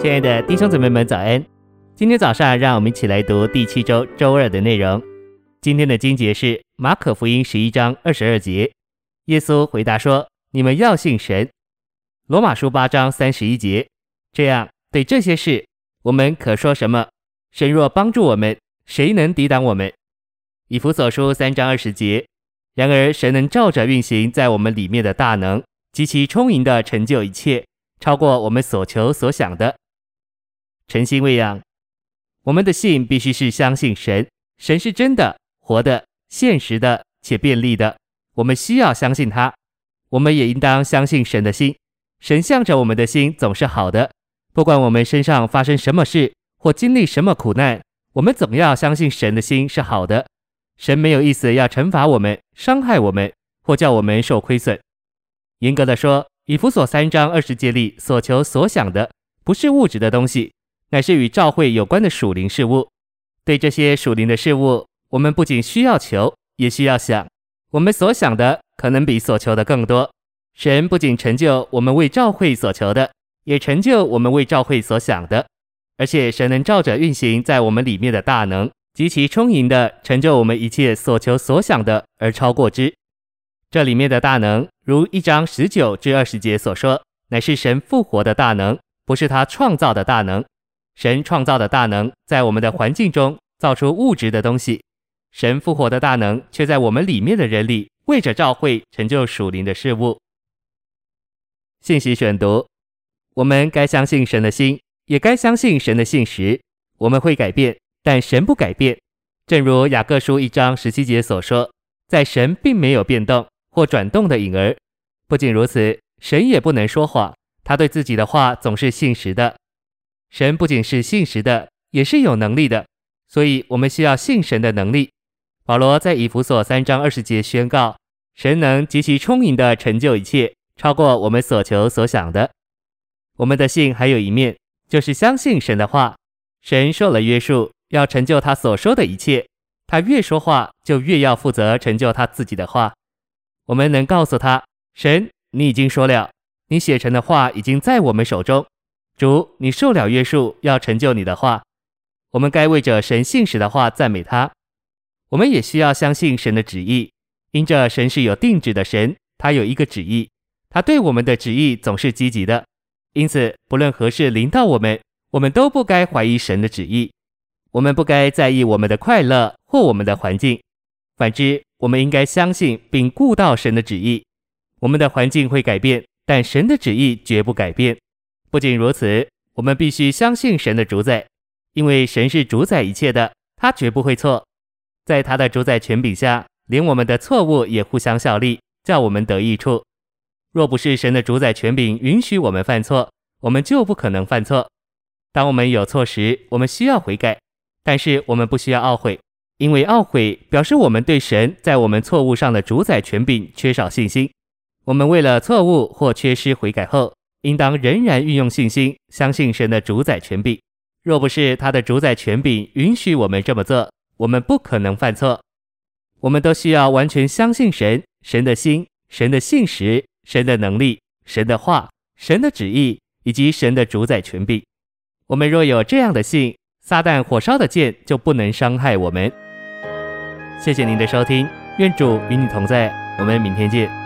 亲爱的弟兄姊妹们，早安！今天早上，让我们一起来读第七周周二的内容。今天的经节是马可福音十一章二十二节。耶稣回答说：“你们要信神。”罗马书八章三十一节。这样，对这些事，我们可说什么？神若帮助我们，谁能抵挡我们？以弗所书三章二十节。然而，神能照着运行在我们里面的大能，极其充盈的成就一切，超过我们所求所想的。诚心喂养，我们的信必须是相信神，神是真的、活的、现实的且便利的。我们需要相信他，我们也应当相信神的心。神向着我们的心总是好的，不管我们身上发生什么事或经历什么苦难，我们总要相信神的心是好的。神没有意思要惩罚我们、伤害我们或叫我们受亏损。严格的说，以弗所三章二十节里所求所想的，不是物质的东西。乃是与教会有关的属灵事物。对这些属灵的事物，我们不仅需要求，也需要想。我们所想的可能比所求的更多。神不仅成就我们为教会所求的，也成就我们为教会所想的。而且神能照着运行在我们里面的大能，极其充盈的成就我们一切所求所想的，而超过之。这里面的大能，如一章十九至二十节所说，乃是神复活的大能，不是他创造的大能。神创造的大能在我们的环境中造出物质的东西，神复活的大能却在我们里面的人里为着召会成就属灵的事物。信息选读：我们该相信神的心，也该相信神的信实。我们会改变，但神不改变。正如雅各书一章十七节所说，在神并没有变动或转动的影儿。不仅如此，神也不能说谎，他对自己的话总是信实的。神不仅是信实的，也是有能力的，所以我们需要信神的能力。保罗在以弗所三章二十节宣告：神能极其充盈的成就一切，超过我们所求所想的。我们的信还有一面，就是相信神的话。神受了约束，要成就他所说的一切。他越说话，就越要负责成就他自己的话。我们能告诉他：神，你已经说了，你写成的话已经在我们手中。主，你受了约束，要成就你的话。我们该为着神信使的话赞美他。我们也需要相信神的旨意，因着神是有定旨的神，他有一个旨意，他对我们的旨意总是积极的。因此，不论何事临到我们，我们都不该怀疑神的旨意。我们不该在意我们的快乐或我们的环境，反之，我们应该相信并顾到神的旨意。我们的环境会改变，但神的旨意绝不改变。不仅如此，我们必须相信神的主宰，因为神是主宰一切的，他绝不会错。在他的主宰权柄下，连我们的错误也互相效力，叫我们得益处。若不是神的主宰权柄允许我们犯错，我们就不可能犯错。当我们有错时，我们需要悔改，但是我们不需要懊悔，因为懊悔表示我们对神在我们错误上的主宰权柄缺少信心。我们为了错误或缺失悔改后，应当仍然运用信心，相信神的主宰权柄。若不是他的主宰权柄允许我们这么做，我们不可能犯错。我们都需要完全相信神、神的心、神的信实、神的能力、神的话、神的旨意以及神的主宰权柄。我们若有这样的信，撒旦火烧的箭就不能伤害我们。谢谢您的收听，愿主与你同在，我们明天见。